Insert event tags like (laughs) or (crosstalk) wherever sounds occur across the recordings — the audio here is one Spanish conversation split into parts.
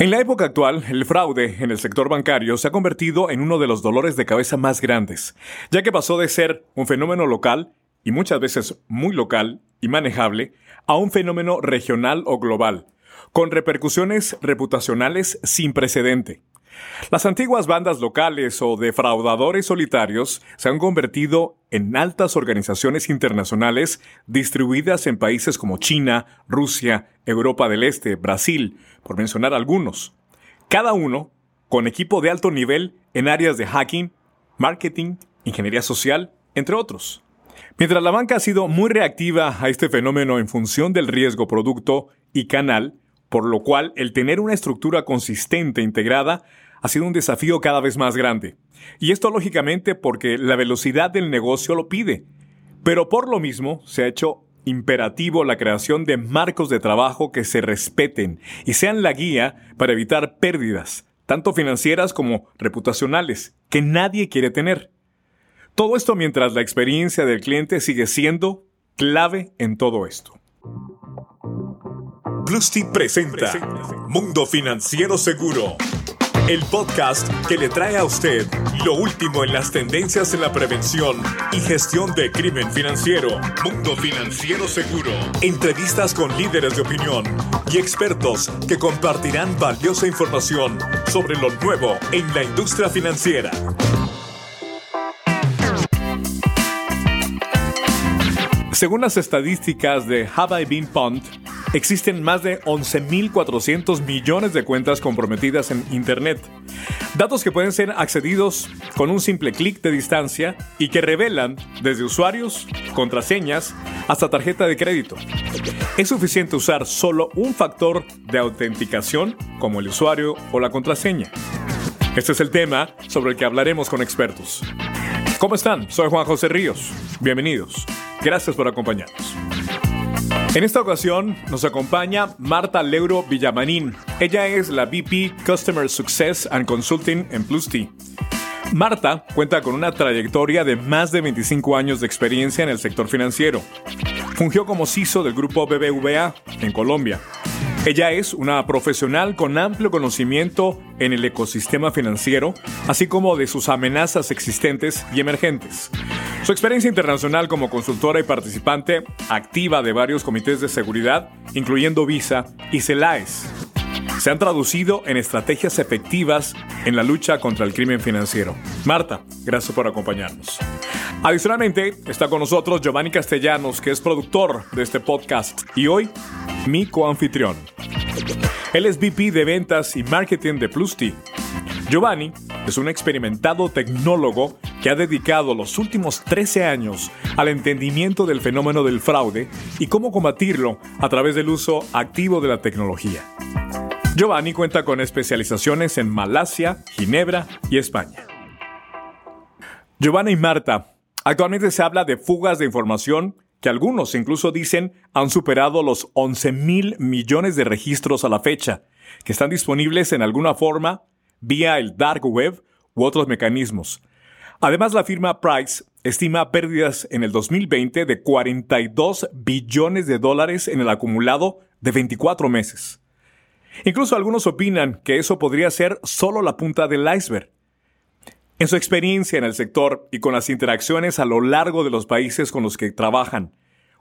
En la época actual, el fraude en el sector bancario se ha convertido en uno de los dolores de cabeza más grandes, ya que pasó de ser un fenómeno local, y muchas veces muy local y manejable, a un fenómeno regional o global, con repercusiones reputacionales sin precedente. Las antiguas bandas locales o defraudadores solitarios se han convertido en altas organizaciones internacionales distribuidas en países como China, Rusia, Europa del Este, Brasil, por mencionar algunos. Cada uno con equipo de alto nivel en áreas de hacking, marketing, ingeniería social, entre otros. Mientras la banca ha sido muy reactiva a este fenómeno en función del riesgo producto y canal, por lo cual el tener una estructura consistente integrada ha sido un desafío cada vez más grande. Y esto lógicamente porque la velocidad del negocio lo pide. Pero por lo mismo se ha hecho imperativo la creación de marcos de trabajo que se respeten y sean la guía para evitar pérdidas, tanto financieras como reputacionales, que nadie quiere tener. Todo esto mientras la experiencia del cliente sigue siendo clave en todo esto. Plusty presenta Mundo Financiero Seguro el podcast que le trae a usted lo último en las tendencias en la prevención y gestión de crimen financiero. Mundo Financiero Seguro. Entrevistas con líderes de opinión y expertos que compartirán valiosa información sobre lo nuevo en la industria financiera. Según las estadísticas de Have I Been Pumped, existen más de 11.400 millones de cuentas comprometidas en Internet. Datos que pueden ser accedidos con un simple clic de distancia y que revelan desde usuarios, contraseñas, hasta tarjeta de crédito. Es suficiente usar solo un factor de autenticación como el usuario o la contraseña. Este es el tema sobre el que hablaremos con expertos. ¿Cómo están? Soy Juan José Ríos. Bienvenidos. Gracias por acompañarnos. En esta ocasión nos acompaña Marta Leuro Villamanín. Ella es la VP Customer Success and Consulting en T. Marta cuenta con una trayectoria de más de 25 años de experiencia en el sector financiero. Fungió como CISO del grupo BBVA en Colombia ella es una profesional con amplio conocimiento en el ecosistema financiero, así como de sus amenazas existentes y emergentes. Su experiencia internacional como consultora y participante activa de varios comités de seguridad, incluyendo Visa y CELAES, se han traducido en estrategias efectivas en la lucha contra el crimen financiero. Marta, gracias por acompañarnos. Adicionalmente, está con nosotros Giovanni Castellanos, que es productor de este podcast y hoy mi coanfitrión. Él es VP de ventas y marketing de Plusty. Giovanni es un experimentado tecnólogo que ha dedicado los últimos 13 años al entendimiento del fenómeno del fraude y cómo combatirlo a través del uso activo de la tecnología. Giovanni cuenta con especializaciones en Malasia, Ginebra y España. Giovanni y Marta, actualmente se habla de fugas de información que algunos incluso dicen han superado los 11 mil millones de registros a la fecha, que están disponibles en alguna forma vía el dark web u otros mecanismos. Además, la firma Price estima pérdidas en el 2020 de 42 billones de dólares en el acumulado de 24 meses. Incluso algunos opinan que eso podría ser solo la punta del iceberg. En su experiencia en el sector y con las interacciones a lo largo de los países con los que trabajan,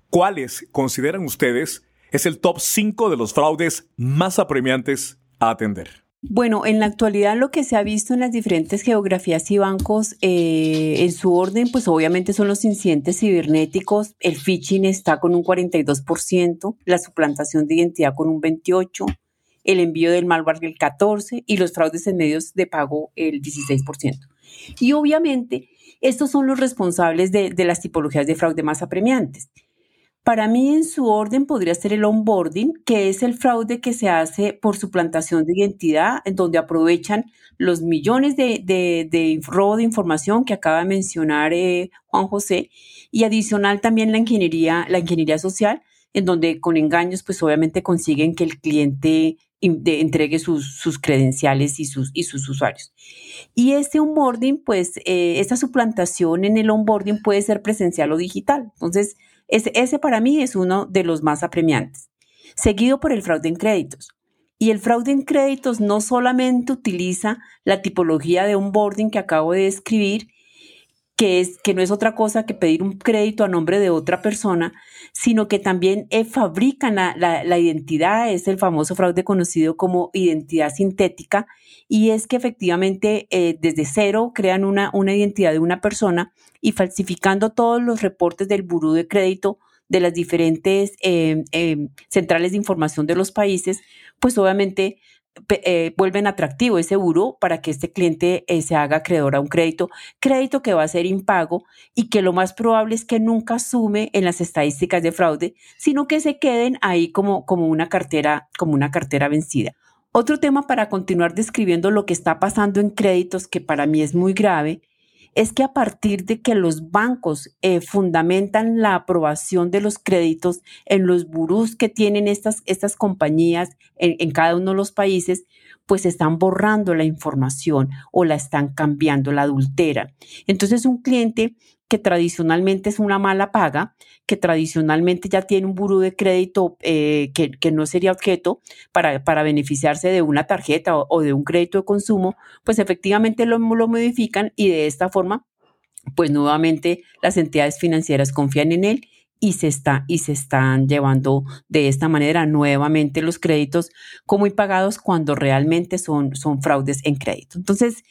¿cuáles consideran ustedes es el top 5 de los fraudes más apremiantes a atender? Bueno, en la actualidad lo que se ha visto en las diferentes geografías y bancos, eh, en su orden, pues obviamente son los incidentes cibernéticos. El phishing está con un 42%, la suplantación de identidad con un 28%, el envío del malware el 14% y los fraudes en medios de pago el 16%. Y obviamente, estos son los responsables de, las tipologías de fraude más apremiantes. Para mí, en su orden, podría ser el onboarding, que es el fraude que se hace por suplantación de identidad, en donde aprovechan los millones de, de, robo de información que acaba de mencionar eh, Juan José, y adicional también la ingeniería, la ingeniería social, en donde con engaños, pues obviamente consiguen que el cliente entregue sus, credenciales y sus, y sus usuarios. Y este onboarding, pues, eh, esta suplantación en el onboarding puede ser presencial o digital. Entonces, ese, ese para mí es uno de los más apremiantes, seguido por el fraude en créditos. Y el fraude en créditos no solamente utiliza la tipología de onboarding que acabo de describir, que, es, que no es otra cosa que pedir un crédito a nombre de otra persona, sino que también eh, fabrican la, identidad, es el famoso fraude conocido como identidad sintética, y es que efectivamente eh, desde cero crean una, una identidad de una persona y falsificando todos los reportes del buró de crédito de las diferentes eh, centrales de información de los países, pues obviamente eh, vuelven atractivo ese buró para que este cliente eh, se haga acreedor a un crédito, crédito que va a ser impago y que lo más probable es que nunca sume en las estadísticas de fraude, sino que se queden ahí como, como, una, cartera, como una cartera vencida. Otro tema para continuar describiendo lo que está pasando en créditos que para mí es muy grave es que a partir de que los bancos eh, fundamentan la aprobación de los créditos en los burús que tienen estas, estas compañías en, en cada uno de los países, pues están borrando la información o la están cambiando, la adultera. Entonces un cliente que tradicionalmente es una mala paga, que tradicionalmente ya tiene un buró de crédito eh, que, no sería objeto para, para beneficiarse de una tarjeta o, de un crédito de consumo, pues efectivamente lo, lo modifican y de esta forma, pues nuevamente las entidades financieras confían en él y se, está, y se están llevando de esta manera nuevamente los créditos como impagados cuando realmente son, son fraudes en crédito. Entonces,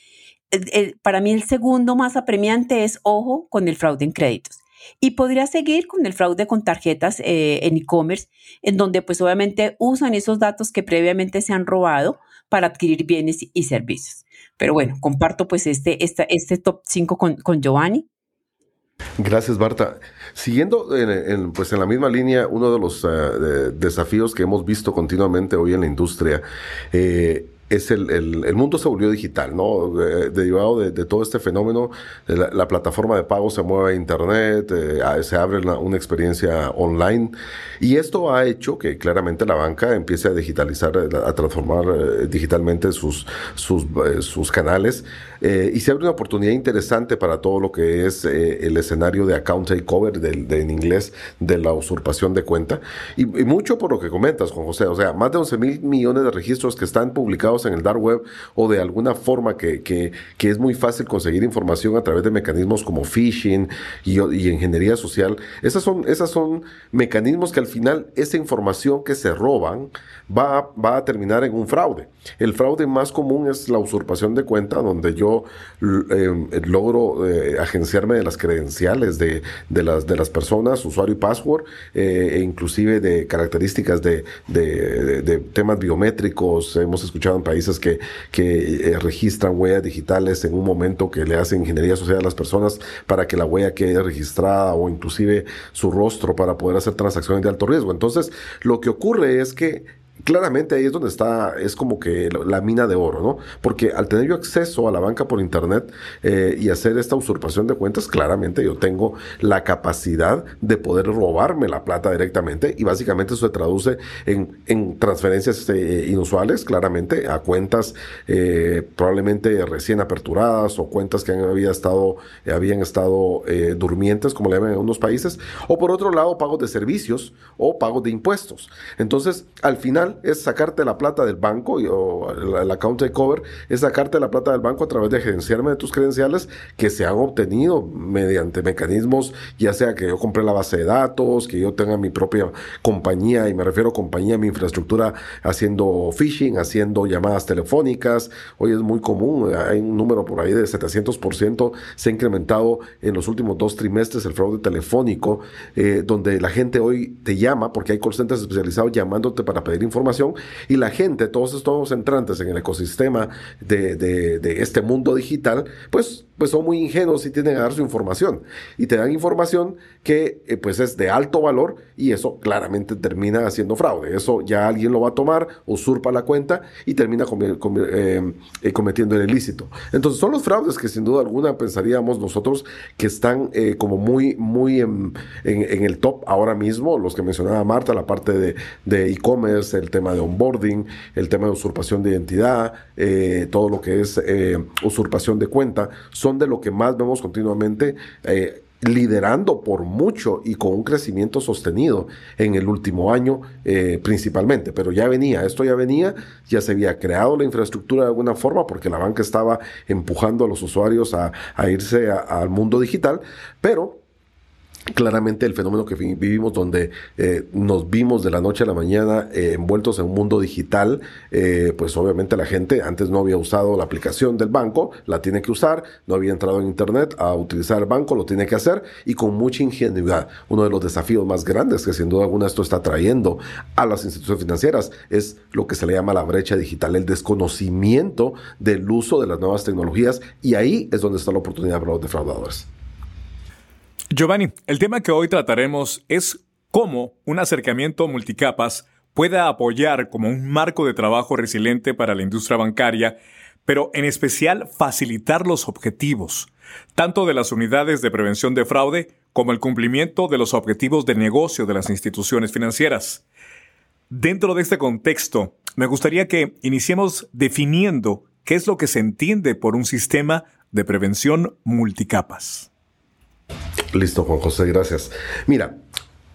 para mí el segundo más apremiante es ojo con el fraude en créditos. Y podría seguir con el fraude con tarjetas eh, en e-commerce, en donde pues obviamente usan esos datos que previamente se han robado para adquirir bienes y servicios. Pero bueno, comparto pues este, este, este top 5 con, con Giovanni. Gracias, Barta. Siguiendo en, pues en la misma línea, uno de los eh, desafíos que hemos visto continuamente hoy en la industria eh, es el, el, mundo se volvió digital, ¿no? derivado de, todo este fenómeno, la, plataforma de pago se mueve a Internet, eh, se abre una, experiencia online y esto ha hecho que claramente la banca empiece a digitalizar, a transformar eh, digitalmente sus, sus, eh, sus canales y se abre una oportunidad interesante para todo lo que es el escenario de account takeover, de, en inglés, de la usurpación de cuenta y, y mucho por lo que comentas, Juan José, o sea, más de 11 mil millones de registros que están publicados en el dark web o de alguna forma que, que, que es muy fácil conseguir información a través de mecanismos como phishing y, y, ingeniería social. Esas son, esas son mecanismos que al final esa información que se roban va, va a terminar en un fraude. El fraude más común es la usurpación de cuenta, donde yo eh, logro eh, agenciarme de las credenciales de, de, las, de las personas, usuario y password, eh, e inclusive de características de, de, temas biométricos. Hemos escuchado en países que, que eh, registran huellas digitales en un momento que le hacen ingeniería social a las personas para que la huella quede registrada o inclusive su rostro para poder hacer transacciones de alto riesgo. Entonces, lo que ocurre es que claramente ahí es donde está, es como que la mina de oro, ¿no? Porque al tener yo acceso a la banca por internet eh, y hacer esta usurpación de cuentas, claramente yo tengo la capacidad de poder robarme la plata directamente y básicamente eso se traduce en, en transferencias eh, inusuales, claramente, a cuentas eh, probablemente recién aperturadas o cuentas que había estado, habían estado durmientes, como le llaman en unos países, o por otro lado, pagos de servicios o pagos de impuestos. Entonces, al final, es sacarte la plata del banco o el, account takeover es sacarte la plata del banco a través de agenciarme de tus credenciales que se han obtenido mediante mecanismos, ya sea que yo compré la base de datos, que yo tenga mi propia compañía, y me refiero a compañía, mi infraestructura haciendo phishing, haciendo llamadas telefónicas. Hoy es muy común, hay un número por ahí de 700% se ha incrementado en los últimos dos trimestres el fraude telefónico, eh, donde la gente hoy te llama porque hay call centers especializados llamándote para pedir información y la gente, todos estos entrantes en el ecosistema de, este mundo digital, pues, pues son muy ingenuos y tienen que dar su información. Y te dan información que eh, pues es de alto valor y eso claramente termina haciendo fraude. Eso ya alguien lo va a tomar, usurpa la cuenta y termina eh, eh, cometiendo el ilícito. Entonces son los fraudes que sin duda alguna pensaríamos nosotros que están como muy, muy en, en, el top ahora mismo, los que mencionaba Marta, la parte de e-commerce, el tema de onboarding, el tema de usurpación de identidad, eh, todo lo que es eh, usurpación de cuenta, son de lo que más vemos continuamente. Eh, liderando por mucho y con un crecimiento sostenido en el último año eh, principalmente, pero ya venía, esto ya venía, ya se había creado la infraestructura de alguna forma porque la banca estaba empujando a los usuarios a, irse al mundo digital, pero claramente el fenómeno que vivimos donde eh, nos vimos de la noche a la mañana eh, envueltos en un mundo digital, eh, pues obviamente la gente antes no había usado la aplicación del banco, la tiene que usar, no había entrado en internet a utilizar el banco, lo tiene que hacer y con mucha ingenuidad. Uno de los desafíos más grandes que sin duda alguna esto está trayendo a las instituciones financieras es lo que se le llama la brecha digital, el desconocimiento del uso de las nuevas tecnologías y ahí es donde está la oportunidad para los defraudadores. Giovanni, el tema que hoy trataremos es cómo un acercamiento multicapas puede apoyar como un marco de trabajo resiliente para la industria bancaria, pero en especial facilitar los objetivos, tanto de las unidades de prevención de fraude como el cumplimiento de los objetivos de negocio de las instituciones financieras. Dentro de este contexto, me gustaría que iniciemos definiendo qué es lo que se entiende por un sistema de prevención multicapas. Listo, Juan José, gracias. Mira,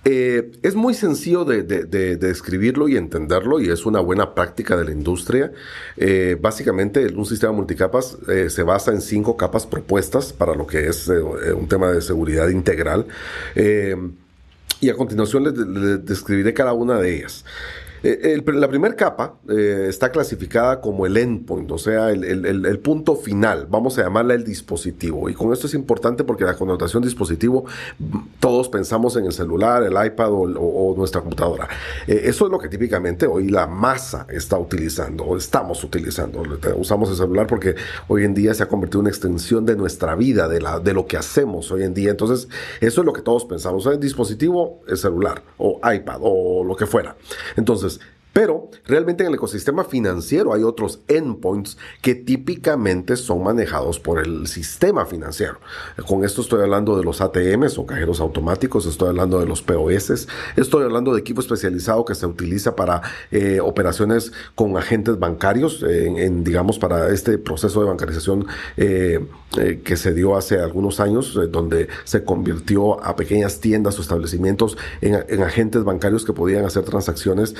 eh, es muy sencillo de, describirlo y entenderlo y es una buena práctica de la industria. Eh, básicamente, un sistema multicapas eh, se basa en cinco capas propuestas para lo que es un tema de seguridad integral. y a continuación les describiré cada una de ellas. Eh, la primera capa eh, está clasificada como el endpoint, o sea, el, punto final. Vamos a llamarla el dispositivo. Y con esto es importante porque la connotación dispositivo, todos pensamos en el celular, el iPad o, nuestra computadora. Eh, eso es lo que típicamente hoy la masa está utilizando o estamos utilizando. Usamos el celular porque hoy en día se ha convertido en una extensión de nuestra vida, de, la, de lo que hacemos hoy en día. Entonces, eso es lo que todos pensamos. El dispositivo, el celular o iPad o lo que fuera. Entonces, pero realmente en el ecosistema financiero hay otros endpoints que típicamente son manejados por el sistema financiero. Con esto estoy hablando de los ATMs o cajeros automáticos, estoy hablando de los POS, estoy hablando de equipo especializado que se utiliza para eh, operaciones con agentes bancarios, en, digamos, para este proceso de bancarización eh, eh, que se dio hace algunos años, donde se convirtió a pequeñas tiendas o establecimientos en, agentes bancarios que podían hacer transacciones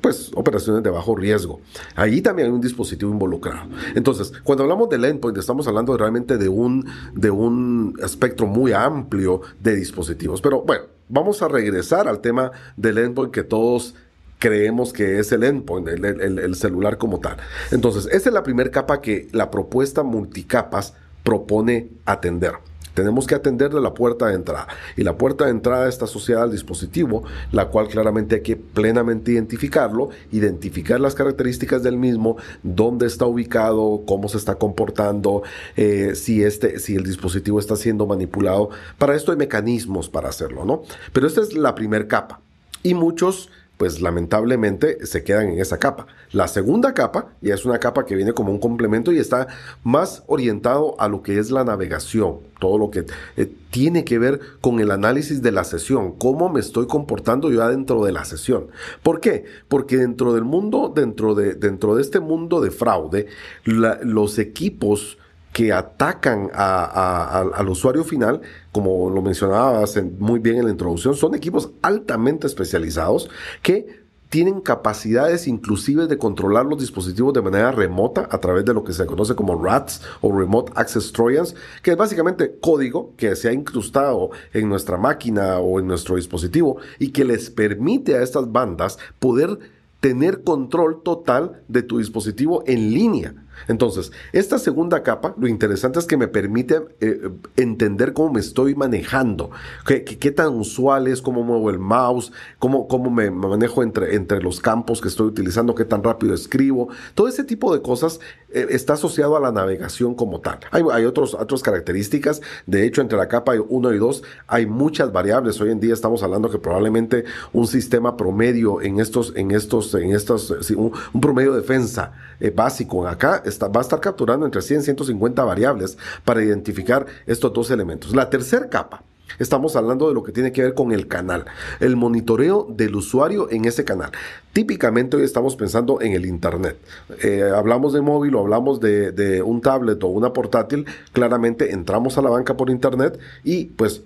pues, operaciones de bajo riesgo. Allí también hay un dispositivo involucrado. Entonces, cuando hablamos del endpoint, estamos hablando realmente de un, de un espectro muy amplio de dispositivos. Pero bueno, vamos a regresar al tema del endpoint que todos creemos que es el endpoint, el, el celular como tal. Entonces, esa es la primera capa que la propuesta multicapas propone atender. Tenemos que atender de la puerta de entrada. Y la puerta de entrada está asociada al dispositivo, la cual claramente hay que plenamente identificarlo, identificar las características del mismo, dónde está ubicado, cómo se está comportando, eh, si, este, si el dispositivo está siendo manipulado. Para esto hay mecanismos para hacerlo, ¿no? Pero esta es la primera capa. Y muchos pues lamentablemente se quedan en esa capa. La segunda capa ya es una capa que viene como un complemento y está más orientado a lo que es la navegación, todo lo que eh, tiene que ver con el análisis de la sesión, cómo me estoy comportando yo dentro de la sesión. ¿Por qué? Porque dentro del mundo, dentro de, dentro de este mundo de fraude, los equipos que atacan al usuario final, como lo mencionabas muy bien en la introducción, son equipos altamente especializados que tienen capacidades inclusive de controlar los dispositivos de manera remota a través de lo que se conoce como RATs o Remote Access Trojans, que es básicamente código que se ha incrustado en nuestra máquina o en nuestro dispositivo y que les permite a estas bandas poder tener control total de tu dispositivo en línea. Entonces, esta segunda capa, lo interesante es que me permite eh, entender cómo me estoy manejando, qué, tan usual es, cómo muevo el mouse, cómo, cómo me manejo entre, entre los campos que estoy utilizando, qué tan rápido escribo. Todo ese tipo de cosas eh, está asociado a la navegación como tal. Hay, otros, otras características. De hecho, entre la capa 1 y 2 hay muchas variables. Hoy en día estamos hablando que probablemente un sistema promedio en estos, en estos, en estos, un, promedio de defensa eh, básico acá va a estar capturando entre 100 y 150 variables para identificar estos dos elementos. La tercera capa Estamos hablando de lo que tiene que ver con el canal, el monitoreo del usuario en ese canal. Típicamente hoy estamos pensando en el Internet. Eh, hablamos de móvil o hablamos de, de, un tablet o una portátil, claramente entramos a la banca por Internet y pues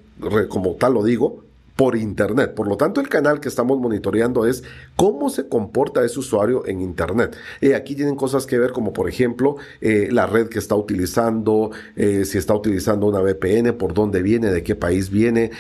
como tal lo digo, por Internet. Por lo tanto, el canal que estamos monitoreando es cómo se comporta ese usuario en Internet. Eh, aquí tienen cosas que ver como, por ejemplo, eh, la red que está utilizando, eh, si está utilizando una VPN, por dónde viene, de qué país viene.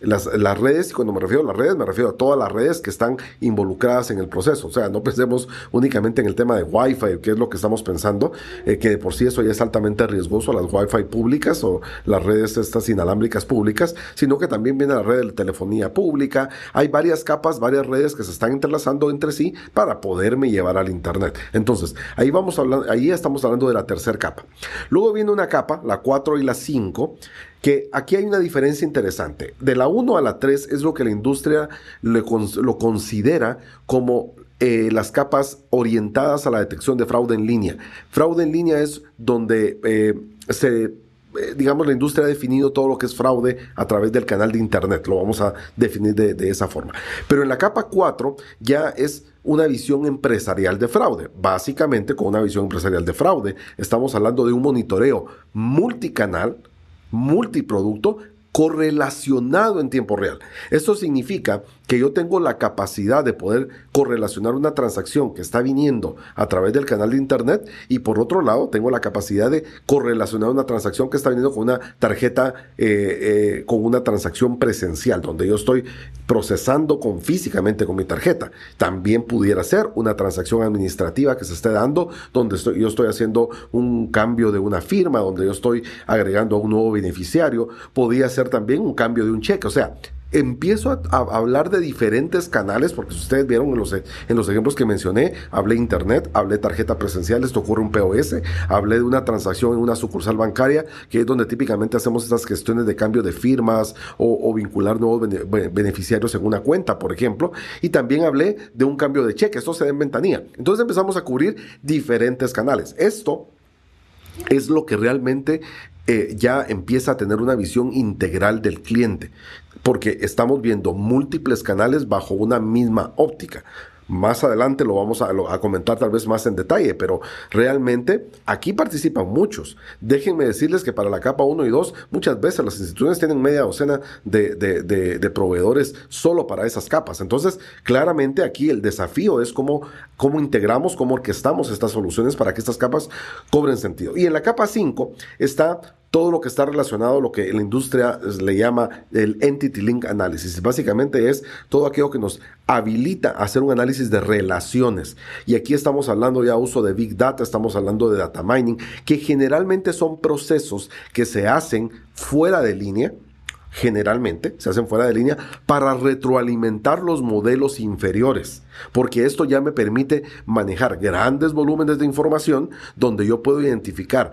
Las, las, redes, y cuando me refiero a las redes, me refiero a todas las redes que están involucradas en el proceso. O sea, no (laughs) pensemos únicamente en el tema de Wi-Fi, que es lo que estamos pensando, que de por sí eso ya es altamente riesgoso, las Wi-Fi públicas o las redes estas inalámbricas públicas, sino que también viene la red telefonía pública. Hay varias capas, varias redes que se están entrelazando entre sí para poderme llevar al Internet. Entonces, ahí vamos hablando, ahí estamos hablando de la tercera capa. Luego viene una capa, la 4 y la 5, que aquí hay una diferencia interesante. De la 1 a la 3 es lo que la industria lo considera como eh, las capas orientadas a la detección de fraude en línea. Fraude en línea es donde eh, se digamos, la industria ha definido todo lo que es fraude a través del canal de Internet. Lo vamos a definir de, esa forma. Pero en la capa 4 ya es una visión empresarial de fraude. Básicamente, con una visión empresarial de fraude, estamos hablando de un monitoreo multicanal, multiproducto, correlacionado en tiempo real. Esto significa que yo tengo la capacidad de poder correlacionar una transacción que está viniendo a través del canal de internet y por otro lado tengo la capacidad de correlacionar una transacción que está viniendo con una tarjeta, eh, eh, con una transacción presencial, donde yo estoy procesando con físicamente con mi tarjeta. También pudiera ser una transacción administrativa que se esté dando, donde yo estoy haciendo un cambio de una firma, donde yo estoy agregando a un nuevo beneficiario. Podría ser también un cambio de un cheque. O sea, empiezo a, hablar de diferentes canales, porque si ustedes vieron en los, en los ejemplos que mencioné, hablé internet, hablé tarjeta presencial, esto ocurre un POS, hablé de una transacción en una sucursal bancaria, que es donde típicamente hacemos estas gestiones de cambio de firmas o, vincular nuevos beneficiarios en una cuenta, por ejemplo, y también hablé de un cambio de cheque, esto se da en ventanilla. Entonces empezamos a cubrir diferentes canales. Esto es lo que realmente eh, ya empieza a tener una visión integral del cliente porque estamos viendo múltiples canales bajo una misma óptica. Más adelante lo vamos a, comentar tal vez más en detalle, pero realmente aquí participan muchos. Déjenme decirles que para la capa 1 y 2 muchas veces las instituciones tienen media docena de, proveedores solo para esas capas. Entonces, claramente aquí el desafío es cómo, cómo integramos, cómo orquestamos estas soluciones para que estas capas cobren sentido. Y en la capa 5 está todo lo que está relacionado a lo que la industria le llama el Entity Link Analysis. Básicamente es todo aquello que nos habilita a hacer un análisis de relaciones. Y aquí estamos hablando ya uso de Big Data, estamos hablando de Data Mining, que generalmente son procesos que se hacen fuera de línea, generalmente se hacen fuera de línea para retroalimentar los modelos inferiores, porque esto ya me permite manejar grandes volúmenes de información donde yo puedo identificar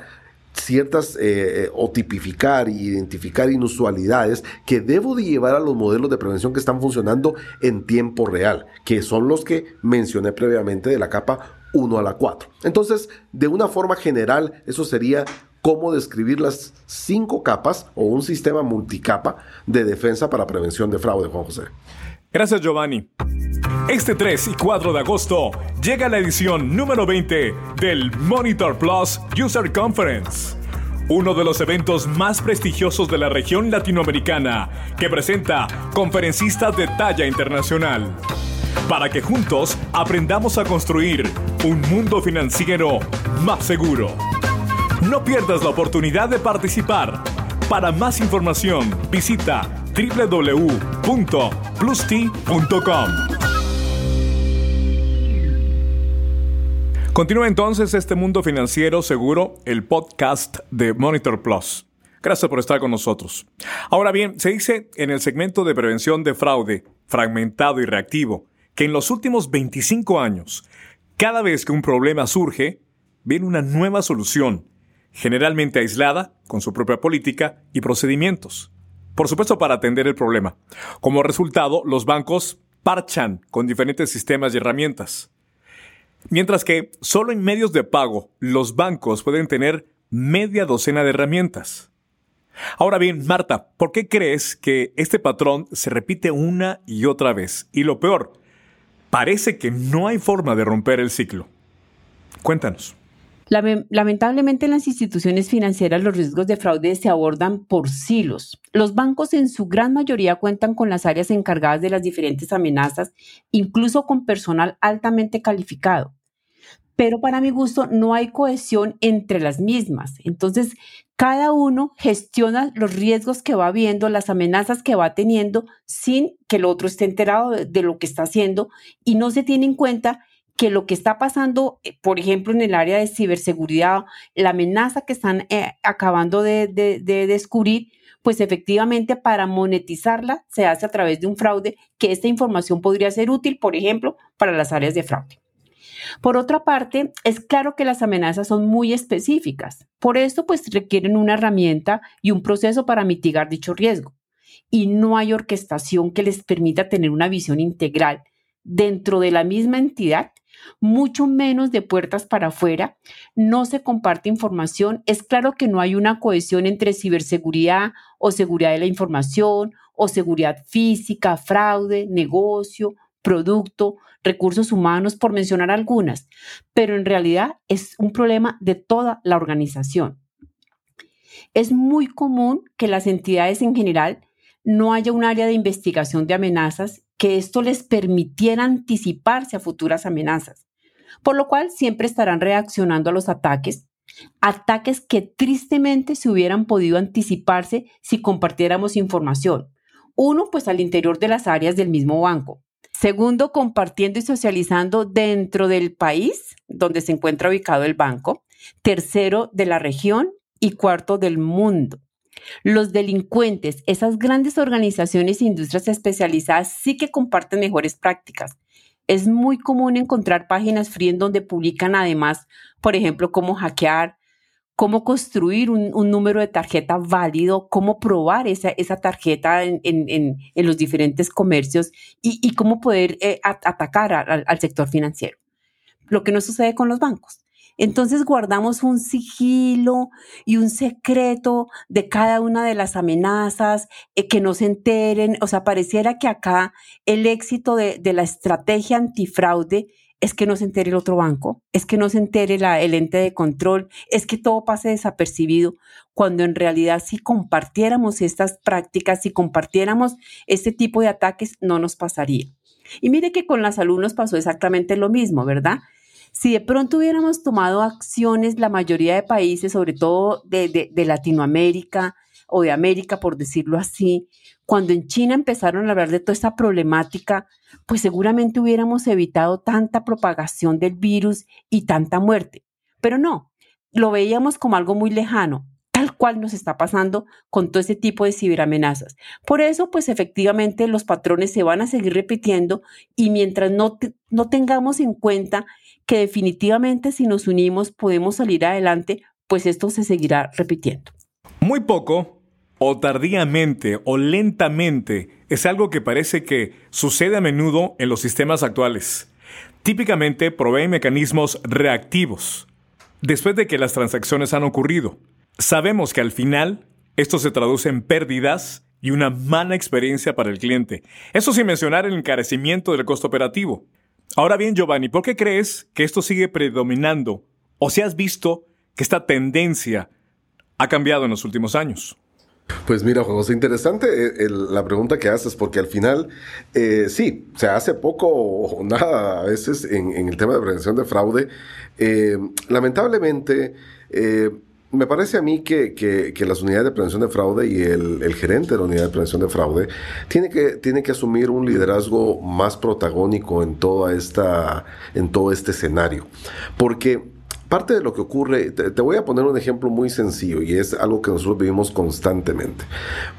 ciertas eh, eh, o tipificar e identificar inusualidades que debo de llevar a los modelos de prevención que están funcionando en tiempo real, que son los que mencioné previamente de la capa 1 a la 4. Entonces, de una forma general, eso sería cómo describir las cinco capas o un sistema multicapa de defensa para prevención de fraude, Juan José. Gracias, Giovanni. Este 3 y 4 de agosto llega la edición número 20 del Monitor Plus User Conference, uno de los eventos más prestigiosos de la región latinoamericana que presenta conferencistas de talla internacional. Para que juntos aprendamos a construir un mundo financiero más seguro. No pierdas la oportunidad de participar. Para más información, visita www.plusti.com. Continúa entonces este mundo financiero seguro, el podcast de Monitor Plus. Gracias por estar con nosotros. Ahora bien, se dice en el segmento de prevención de fraude, fragmentado y reactivo, que en los últimos 25 años, cada vez que un problema surge, viene una nueva solución, generalmente aislada, con su propia política y procedimientos por supuesto para atender el problema. Como resultado, los bancos parchan con diferentes sistemas y herramientas. Mientras que solo en medios de pago los bancos pueden tener media docena de herramientas. Ahora bien, Marta, ¿por qué crees que este patrón se repite una y otra vez? Y lo peor, parece que no hay forma de romper el ciclo. Cuéntanos. Lamentablemente en las instituciones financieras los riesgos de fraude se abordan por silos. Los bancos en su gran mayoría cuentan con las áreas encargadas de las diferentes amenazas, incluso con personal altamente calificado. Pero para mi gusto no hay cohesión entre las mismas. Entonces, cada uno gestiona los riesgos que va viendo, las amenazas que va teniendo, sin que el otro esté enterado de, lo que está haciendo y no se tiene en cuenta que lo que está pasando, eh, por ejemplo, en el área de ciberseguridad, la amenaza que están eh, acabando de, de, descubrir, pues efectivamente para monetizarla se hace a través de un fraude que esta información podría ser útil, por ejemplo, para las áreas de fraude. Por otra parte, es claro que las amenazas son muy específicas. Por esto, pues requieren una herramienta y un proceso para mitigar dicho riesgo. Y no hay orquestación que les permita tener una visión integral dentro de la misma entidad mucho menos de puertas para afuera, no se comparte información, es claro que no hay una cohesión entre ciberseguridad o seguridad de la información o seguridad física, fraude, negocio, producto, recursos humanos, por mencionar algunas, pero en realidad es un problema de toda la organización. Es muy común que las entidades en general no haya un área de investigación de amenazas que esto les permitiera anticiparse a futuras amenazas, por lo cual siempre estarán reaccionando a los ataques, ataques que tristemente se hubieran podido anticiparse si compartiéramos información. Uno, pues al interior de las áreas del mismo banco. Segundo, compartiendo y socializando dentro del país donde se encuentra ubicado el banco. Tercero, de la región. Y cuarto, del mundo. Los delincuentes, esas grandes organizaciones e industrias especializadas sí que comparten mejores prácticas. Es muy común encontrar páginas free en donde publican además, por ejemplo, cómo hackear, cómo construir un, número de tarjeta válido, cómo probar esa, tarjeta en, los diferentes comercios y, cómo poder eh, atacar al sector financiero. Lo que no sucede con los bancos. Entonces guardamos un sigilo y un secreto de cada una de las amenazas, eh, que no se enteren. O sea, pareciera que acá el éxito de, la estrategia antifraude es que no se entere el otro banco, es que no se entere el ente de control, es que todo pase desapercibido, cuando en realidad si compartiéramos estas prácticas, si compartiéramos este tipo de ataques, no nos pasaría. Y mire que con la salud nos pasó exactamente lo mismo, ¿verdad? Si de pronto hubiéramos tomado acciones, la mayoría de países, sobre todo de, Latinoamérica o de América, por decirlo así, cuando en China empezaron a hablar de toda esta problemática, pues seguramente hubiéramos evitado tanta propagación del virus y tanta muerte. Pero no, lo veíamos como algo muy lejano, tal cual nos está pasando con todo ese tipo de ciberamenazas. Por eso, pues efectivamente los patrones se van a seguir repitiendo y mientras no, no tengamos en cuenta que definitivamente si nos unimos podemos salir adelante, pues esto se seguirá repitiendo. Muy poco, o tardíamente, o lentamente, es algo que parece que sucede a menudo en los sistemas actuales. Típicamente proveen mecanismos reactivos, después de que las transacciones han ocurrido. Sabemos que al final esto se traduce en pérdidas y una mala experiencia para el cliente. Eso sin mencionar el encarecimiento del costo operativo. Ahora bien, Giovanni, ¿por qué crees que esto sigue predominando? ¿O si has visto que esta tendencia ha cambiado en los últimos años? Pues mira, Juan interesante eh, la pregunta que haces, porque al final, eh, sí, se hace poco o nada a veces en, el tema de prevención de fraude. Eh, lamentablemente, me parece a mí que, las unidades de prevención de fraude y el, gerente de la unidad de prevención de fraude tiene que, tiene que asumir un liderazgo más protagónico en, toda esta, en todo este escenario. Porque parte de lo que ocurre, te, voy a poner un ejemplo muy sencillo y es algo que nosotros vivimos constantemente.